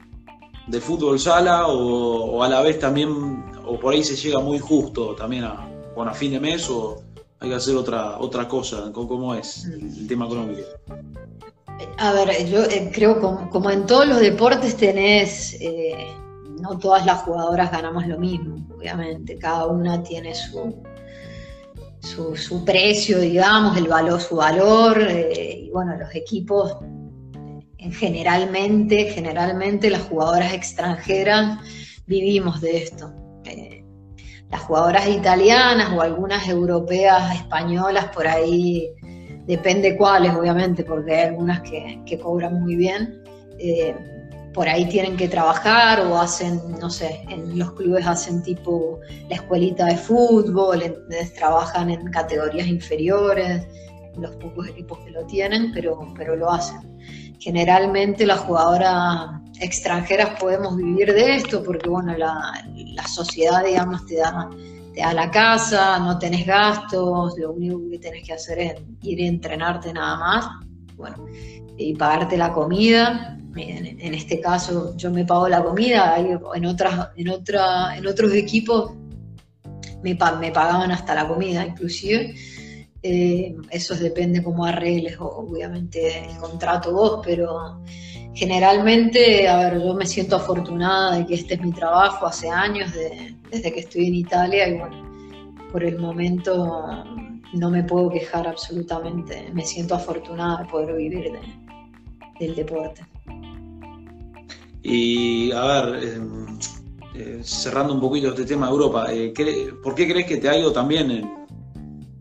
de fútbol sala o, a la vez también, o por ahí se llega muy justo también a, a fin de mes o hay que hacer otra, otra cosa? ¿Cómo es el tema económico? A ver, yo eh, creo como, como en todos los deportes tenés, eh, no todas las jugadoras ganamos lo mismo, obviamente, cada una tiene su, su, precio, digamos, el valor, su valor, eh, y bueno, los equipos generalmente, generalmente las jugadoras extranjeras vivimos de esto. Eh, las jugadoras italianas o algunas europeas, españolas, por ahí, depende cuáles, obviamente, porque hay algunas que, cobran muy bien. Eh, por ahí tienen que trabajar o hacen, no sé, en los clubes hacen tipo la escuelita de fútbol, trabajan en categorías inferiores, los pocos equipos que lo tienen, pero, pero lo hacen generalmente las jugadoras extranjeras podemos vivir de esto porque bueno la, sociedad digamos te da te da la casa no tenés gastos lo único que tenés que hacer es ir a entrenarte nada más bueno y pagarte la comida. En, este caso yo me pago la comida en otras en otra en otros equipos me, me pagaban hasta la comida inclusive eh, eso depende cómo arregles, obviamente, el contrato vos, pero generalmente, a ver, yo me siento afortunada de que este es mi trabajo hace años, desde que estoy en Italia, y bueno, por el momento no me puedo quejar absolutamente. Me siento afortunada de poder vivir del deporte. Y a ver, eh, cerrando un poquito este tema de Europa, ¿por qué crees que te ha ido también en,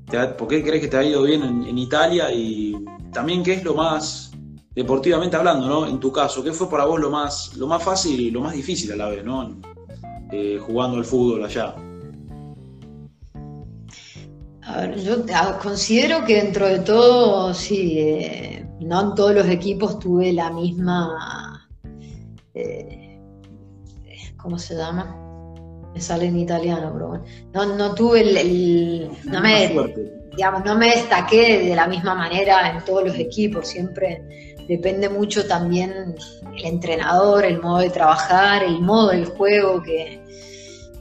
¿Por qué crees que te ha ido bien en, Italia? Y también, ¿qué es lo más, deportivamente hablando, ¿no? En tu caso, ¿qué fue para vos lo más, lo más fácil y lo más difícil a la vez, ¿no? Eh, jugando al fútbol allá. A ver, yo considero que dentro de todo, sí, eh, no en todos los equipos tuve la misma, eh, ¿cómo se llama? Me sale en italiano, pero bueno, no, no tuve el, no me, digamos, no me destaqué de la misma manera en todos los equipos, siempre depende mucho también el entrenador, el modo de trabajar, el modo del juego que,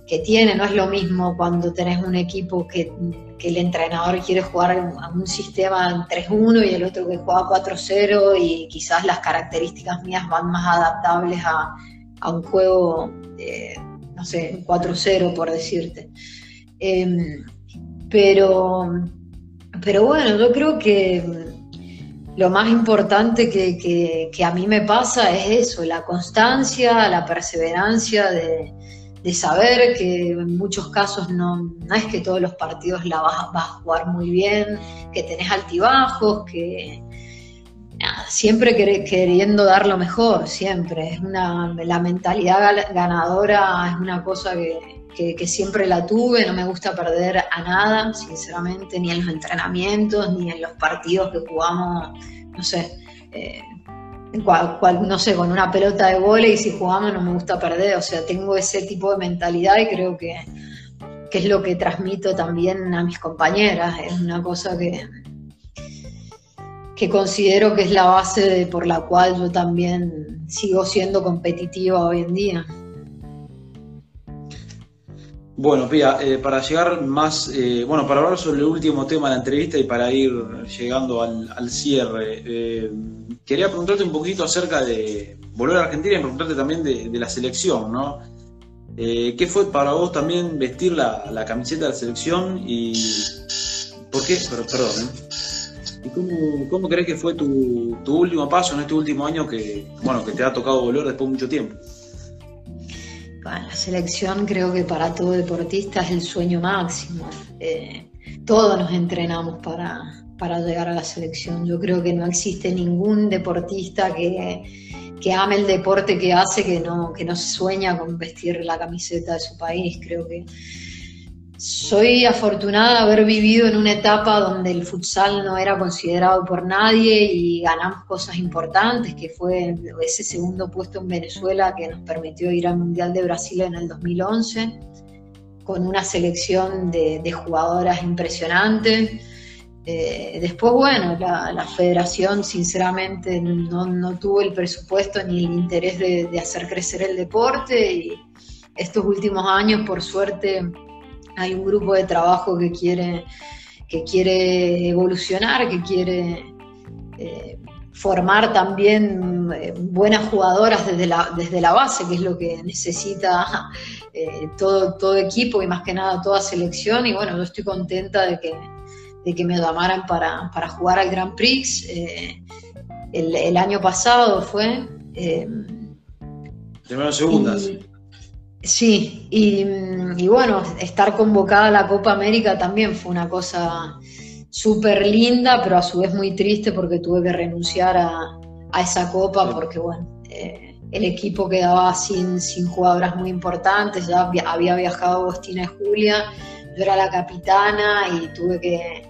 que tiene, no es lo mismo cuando tenés un equipo que, que el entrenador quiere jugar a un sistema 3-1 y el otro que juega 4-0 y quizás las características mías van más adaptables a, a un juego eh, no sé, 4-0 por decirte. Em, pero, pero bueno, yo creo que lo más importante que, a mí me pasa es eso, la constancia, la perseverancia de, saber que en muchos casos no, no, es que todos los partidos la vas, vas, a jugar muy bien, que tenés altibajos, que, siempre queriendo dar lo mejor, siempre. Es una, la mentalidad ganadora es una cosa que, siempre la tuve, no me gusta perder a nada, sinceramente, ni en los entrenamientos, ni en los partidos que jugamos, no sé, eh, no sé, con una pelota de y si jugamos no me gusta perder, o sea, tengo ese tipo de mentalidad y creo que, que es lo que transmito también a mis compañeras, es una cosa que, que considero que es la base por la cual yo también sigo siendo competitiva hoy en día. Bueno, Pia, eh, para llegar más, eh, bueno, para hablar sobre el último tema de la entrevista y para ir llegando al, cierre, eh, quería preguntarte un poquito acerca de volver a Argentina y preguntarte también de, la selección, ¿no? ¿Qué fue para vos también vestir la, camiseta de la selección y por qué? perdón, cómo, crees que fue tu, último paso en este último año que, bueno, que te ha tocado volver después de mucho tiempo? la selección creo que para todo deportista es el sueño máximo. Eh, todos nos entrenamos para, para llegar a la selección. Yo creo que no existe ningún deportista que, que ame el deporte que hace que no, que no sueña con vestir la camiseta de su país. Creo que soy afortunada de haber vivido en una etapa donde el futsal no era considerado por nadie y ganamos cosas importantes, que fue ese segundo puesto en Venezuela que nos permitió ir al Mundial de Brasil en el 2011, con una selección de, jugadoras impresionante. Eh, después, bueno, la, federación sinceramente no, tuvo el presupuesto ni el interés de, de hacer crecer el deporte y estos últimos años, por suerte, hay un grupo de trabajo que quiere, que quiere evolucionar, que quiere eh, formar también eh, buenas jugadoras desde la, desde la base, que es lo que necesita eh, todo, todo equipo y más que nada toda selección. Y bueno, yo estoy contenta de que, de que me llamaran para, jugar al Grand Prix. El, año pasado fue... Primero segundas. Sí, y, bueno, estar convocada a la Copa América también fue una cosa súper linda, pero a su vez muy triste porque tuve que renunciar a, esa Copa porque, bueno, eh, el equipo quedaba sin, sin jugadoras muy importantes, ya había viajado Agostina y Julia, yo era la capitana y tuve que,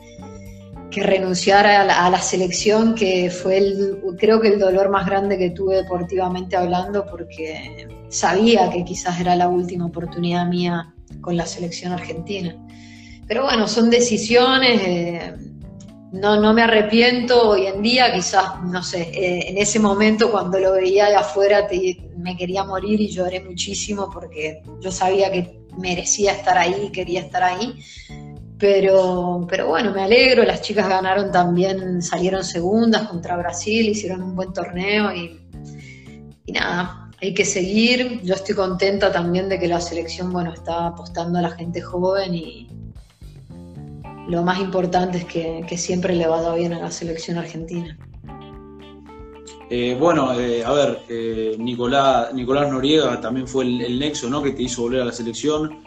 renunciar a la, a la, selección, que fue el, creo que el dolor más grande que tuve deportivamente hablando porque sabía que quizás era la última oportunidad mía con la selección argentina. Pero bueno, son decisiones, eh, no, no me arrepiento hoy en día, quizás, no sé, eh, en ese momento cuando lo veía de afuera me quería morir y lloré muchísimo porque yo sabía que merecía estar ahí, quería estar ahí. Pero, pero bueno, me alegro, las chicas ganaron también, salieron segundas contra Brasil, hicieron un buen torneo y, nada, hay que seguir. Yo estoy contenta también de que la selección, bueno, está apostando a la gente joven y lo más importante es que, siempre le va bien a la selección argentina. Eh, bueno, eh, a ver, eh, Nicolás, Nicolás Noriega también fue el, nexo ¿no? que te hizo volver a la selección.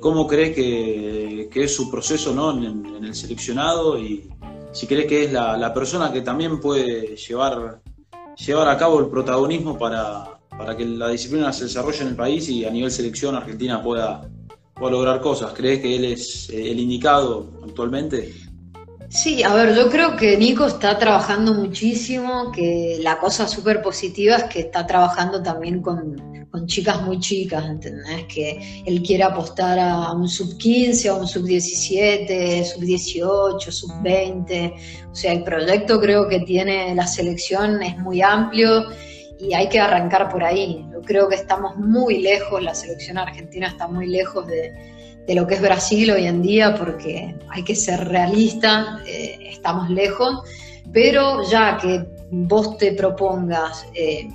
¿Cómo crees que, es su proceso ¿no? en, el seleccionado y si crees que es la, persona que también puede llevar, llevar a cabo el protagonismo para, para, que la disciplina se desarrolle en el país y a nivel selección Argentina pueda, pueda lograr cosas? ¿Crees que él es el indicado actualmente? Sí, a ver, yo creo que Nico está trabajando muchísimo, que la cosa súper positiva es que está trabajando también con, chicas muy chicas, ¿entendés? Que él quiere apostar a un sub 15, a un sub 17, sub 18, sub 20. O sea, el proyecto creo que tiene la selección es muy amplio y hay que arrancar por ahí. Yo creo que estamos muy lejos, la selección argentina está muy lejos de de lo que es Brasil hoy en día, porque hay que ser realista, eh, estamos lejos, pero ya que vos te propongas eh,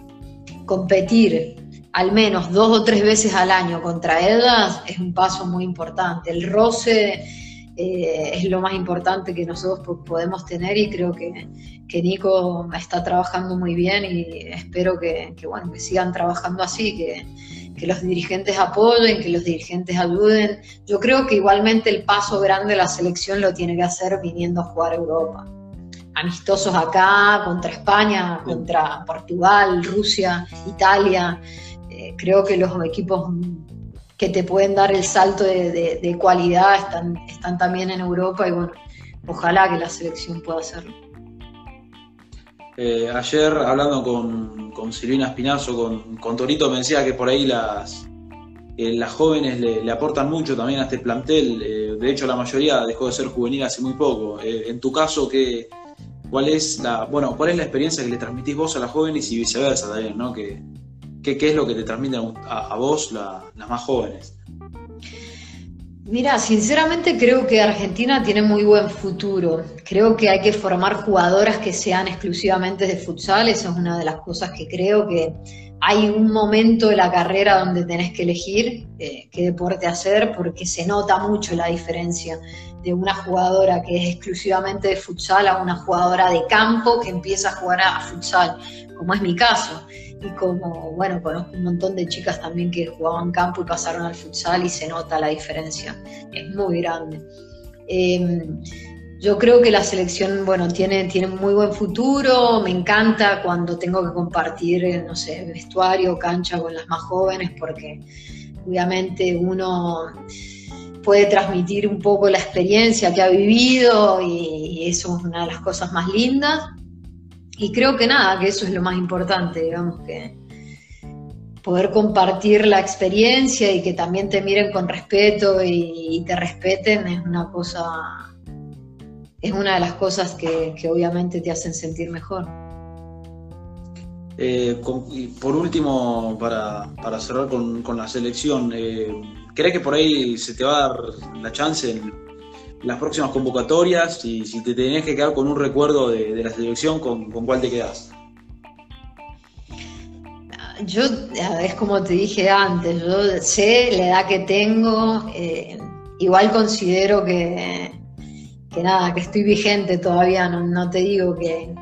competir al menos dos o tres veces al año contra ellas, es un paso muy importante. El roce eh, es lo más importante que nosotros podemos tener y creo que, que, Nico está trabajando muy bien y espero que, que, bueno, que sigan trabajando así, que, que los dirigentes apoyen, que los dirigentes ayuden. Yo creo que igualmente el paso grande de la selección lo tiene que hacer viniendo a jugar a Europa. Amistosos acá, contra España, contra Portugal, Rusia, Italia. Eh, creo que los equipos que te pueden dar el salto de, cualidad están, también en Europa y bueno, ojalá que la selección pueda hacerlo. Eh, ayer hablando con, con Silvina Espinazo, con, con, Torito, me decía que por ahí las, eh, las jóvenes le, aportan mucho también a este plantel. De hecho, la mayoría dejó de ser juvenil hace muy poco. en tu caso, ¿qué, cuál, es la, bueno, ¿cuál es la experiencia que le transmitís vos a las jóvenes y viceversa también? ¿no? ¿Qué, es lo que te transmiten a, vos las más jóvenes? Mira, sinceramente creo que Argentina tiene muy buen futuro. Creo que hay que formar jugadoras que sean exclusivamente de futsal. Esa es una de las cosas que creo que hay un momento de la carrera donde tenés que elegir eh, qué deporte hacer porque se nota mucho la diferencia de una jugadora que es exclusivamente de futsal a una jugadora de campo que empieza a jugar a futsal, como es mi caso y como, bueno, conozco un montón de chicas también que jugaban campo y pasaron al futsal y se nota la diferencia, es muy grande. Em, yo creo que la selección, bueno, tiene, tiene muy buen futuro, me encanta cuando tengo que compartir, no sé, vestuario, cancha con las más jóvenes, porque obviamente uno puede transmitir un poco la experiencia que ha vivido y eso es una de las cosas más lindas. Y creo que nada, que eso es lo más importante, digamos, que poder compartir la experiencia y que también te miren con respeto y, te respeten es una cosa, es una de las cosas que, obviamente te hacen sentir mejor. Eh, por último, para, cerrar con, la selección, eh, ¿crees que por ahí se te va a dar la chance en, las próximas convocatorias y si te tenés que quedar con un recuerdo de, la selección, ¿con, cuál te quedas? Yo, es como te dije antes, yo sé la edad que tengo, eh, igual considero que, que nada, que estoy vigente todavía, no, te digo que,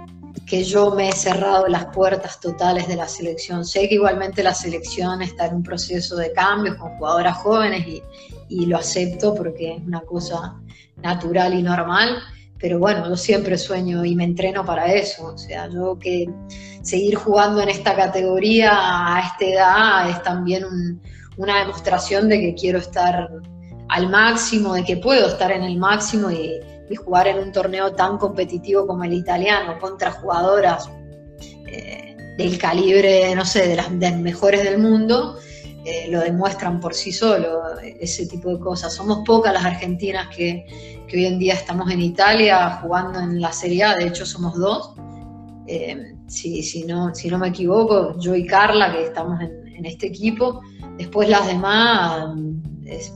que yo me he cerrado las puertas totales de la selección. Sé que igualmente la selección está en un proceso de cambios con jugadoras jóvenes y, y lo acepto porque es una cosa natural y normal, pero bueno, yo siempre sueño y me entreno para eso, o sea, yo que seguir jugando en esta categoría a esta edad es también una demostración de que quiero estar al máximo, de que puedo estar en el máximo y, jugar en un torneo tan competitivo como el italiano contra jugadoras eh, del calibre, no sé, de las mejores del mundo eh, lo demuestran por sí solo, ese tipo de cosas. Somos pocas las argentinas que, hoy en día estamos en Italia jugando en la Serie A, de hecho somos dos. Eh, si, no, si no me equivoco, yo y Carla, que estamos en, este equipo. Después las demás,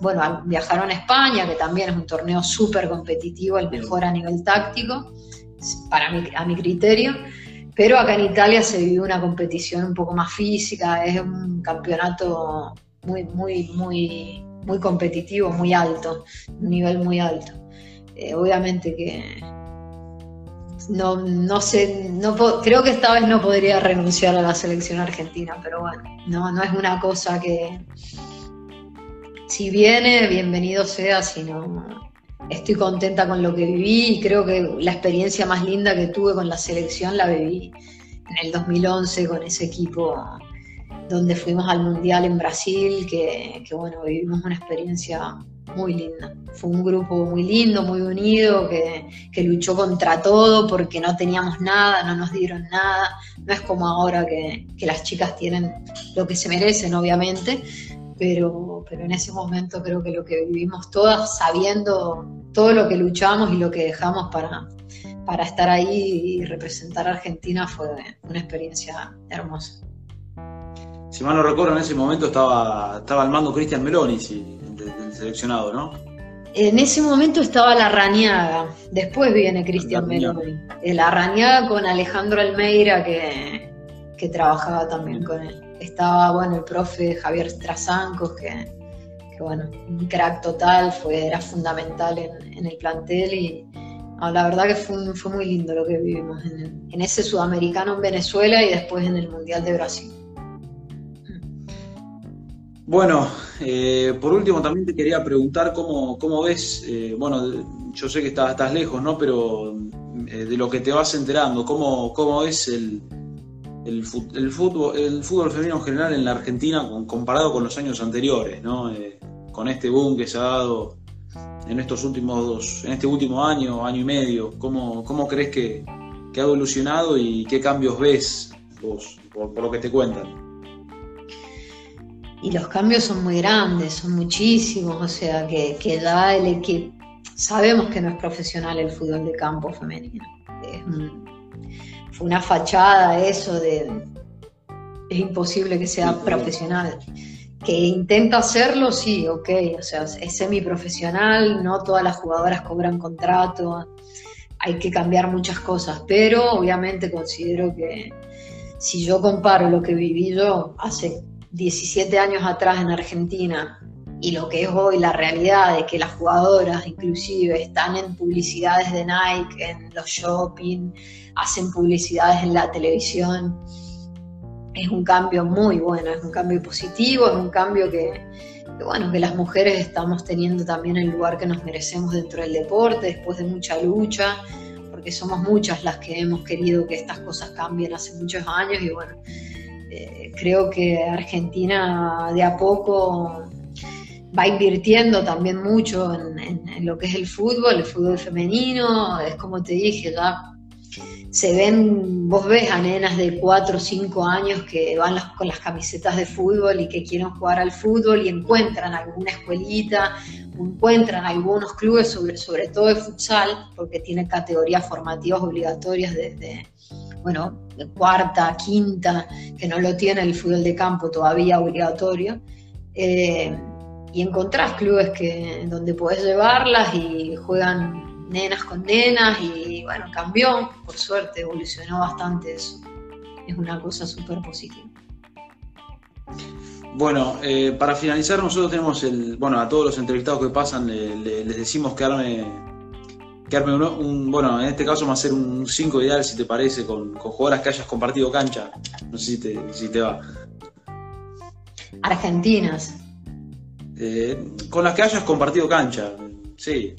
bueno, viajaron a España, que también es un torneo súper competitivo, el mejor a nivel táctico, para a mi criterio. Pero acá en Italia se vive una competición un poco más física, es un campeonato muy, muy, muy, muy competitivo, muy alto, un nivel muy alto. Eh, obviamente que no, no sé, no creo que esta vez no podría renunciar a la selección argentina, pero bueno, no, no es una cosa que si viene, bienvenido sea, si no, estoy contenta con lo que viví y creo que la experiencia más linda que tuve con la selección la viví en el 2011 con ese equipo donde fuimos al Mundial en Brasil, que, que bueno, vivimos una experiencia muy linda. Fue un grupo muy lindo, muy unido, que, que, luchó contra todo porque no teníamos nada, no nos dieron nada. No es como ahora que, que las chicas tienen lo que se merecen, obviamente, pero, pero en ese momento creo que lo que vivimos todas, sabiendo todo lo que luchamos y lo que dejamos para, para estar ahí y representar a Argentina, fue una experiencia hermosa. Si mal no recuerdo, en ese momento estaba, estaba al mando Cristian Meloni, del, seleccionado, ¿no? En ese momento estaba la Rañaga, después viene Cristian Meloni. La Rañaga con Alejandro Almeida, que, que trabajaba también con él estaba, bueno, el profe Javier Trazancos, que, bueno, un crack total, fue, era fundamental en, el plantel y la verdad que fue, muy lindo lo que vivimos en, ese sudamericano en Venezuela y después en el Mundial de Brasil. Bueno, eh, por último también te quería preguntar cómo, cómo ves, eh, bueno, yo sé que estás, estás lejos, ¿no? Pero eh, de lo que te vas enterando, ¿cómo, cómo ves el, el, fútbol, el fútbol femenino en general en la Argentina comparado con los años anteriores, ¿no? Eh, con este boom que se ha dado en estos últimos en este último año, año y medio, ¿cómo, cómo crees que, ha evolucionado y qué cambios ves vos, por, lo que te cuentan? Y los cambios son muy grandes, son muchísimos, o sea que, que ya el equipo, sabemos que no es profesional el fútbol de campo femenino. Una fachada eso de es imposible que sea profesional. Que intenta hacerlo, sí, ok, o sea, es semiprofesional, no todas las jugadoras cobran contrato, hay que cambiar muchas cosas, pero obviamente considero que si yo comparo lo que viví yo hace 17 años atrás en Argentina y lo que es hoy la realidad de que las jugadoras inclusive están en publicidades de Nike, en los shopping, hacen publicidades en la televisión. Es un cambio muy bueno, es un cambio positivo, es un cambio que, bueno, que las mujeres estamos teniendo también el lugar que nos merecemos dentro del deporte, después de mucha lucha, porque somos muchas las que hemos querido que estas cosas cambien hace muchos años y bueno, eh, creo que Argentina de a poco va invirtiendo también mucho en, en, lo que es el fútbol, el fútbol femenino, es como te dije, ya se ven, vos ves a nenas de 4 o 5 años que van con las camisetas de fútbol y que quieren jugar al fútbol y encuentran alguna escuelita, encuentran algunos clubes, sobre, sobre todo de futsal, porque tiene categorías formativas obligatorias desde, bueno, de cuarta, quinta, que no lo tiene el fútbol de campo todavía obligatorio. Eh, y encontrás clubes que, donde podés llevarlas y juegan nenas con nenas y bueno, cambió, por suerte, evolucionó bastante eso. Es una cosa súper positiva. Bueno, eh, para finalizar nosotros tenemos el, bueno, a todos los entrevistados que pasan les decimos que arme, que arme un, bueno, en este caso va a ser un 5 ideal si te parece, con, con, jugadoras que hayas compartido cancha. No sé si te, si te va. Argentinas. Eh, con las que hayas compartido cancha, sí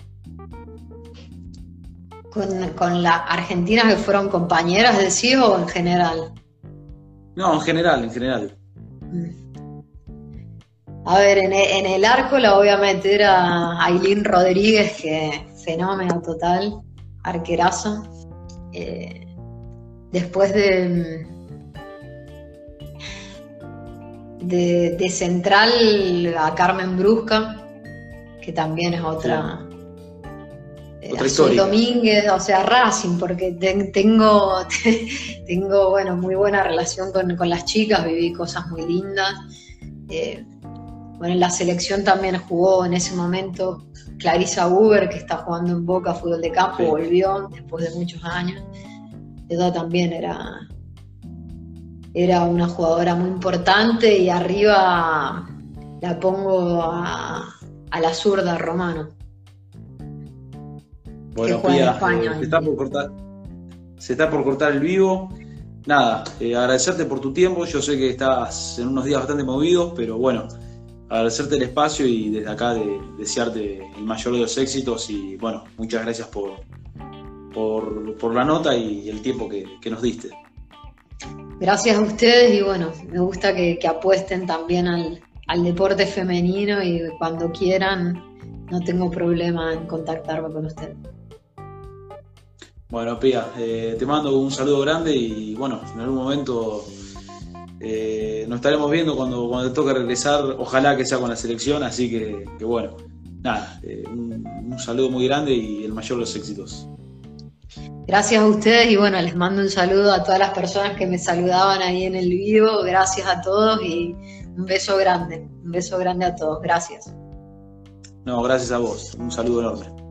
con, las argentinas que fueron compañeras de sí o en general? No, en general, en general. Mm. A ver, en, el arco la voy a meter a Aileen Rodríguez, que fenómeno total, arquerazo. Eh, después de, de, de, central a Carmen Brusca, que también es otra, Domínguez, o sea, Racing, porque tengo, tengo, bueno, muy buena relación con, las chicas, viví cosas muy lindas. Eh, bueno, en la selección también jugó en ese momento Clarisa Uber, que está jugando en Boca Fútbol de Campo, volvió después de muchos años. Ella también era, era una jugadora muy importante y arriba la pongo a, a la zurda Romano bueno, Pía, eh, está por cortar, se está por cortar el vivo. Nada, eh, agradecerte por tu tiempo. Yo sé que estás en unos días bastante movidos, pero bueno, agradecerte el espacio y desde acá de, desearte el mayor de los éxitos. Y bueno, muchas gracias por, por, la nota y el tiempo que, nos diste. Gracias a ustedes y bueno, me gusta que, apuesten también al, al deporte femenino y cuando quieran no tengo problema en contactarme con ustedes. Bueno, Pía, eh, te mando un saludo grande y bueno, en algún momento eh, nos estaremos viendo cuando, cuando te toque regresar, ojalá que sea con la selección, así que, bueno, nada, eh, un, saludo muy grande y el mayor de los éxitos. Gracias a ustedes y bueno, les mando un saludo a todas las personas que me saludaban ahí en el vivo, gracias a todos y un beso grande, un beso grande a todos, gracias. No, gracias a vos, un saludo enorme.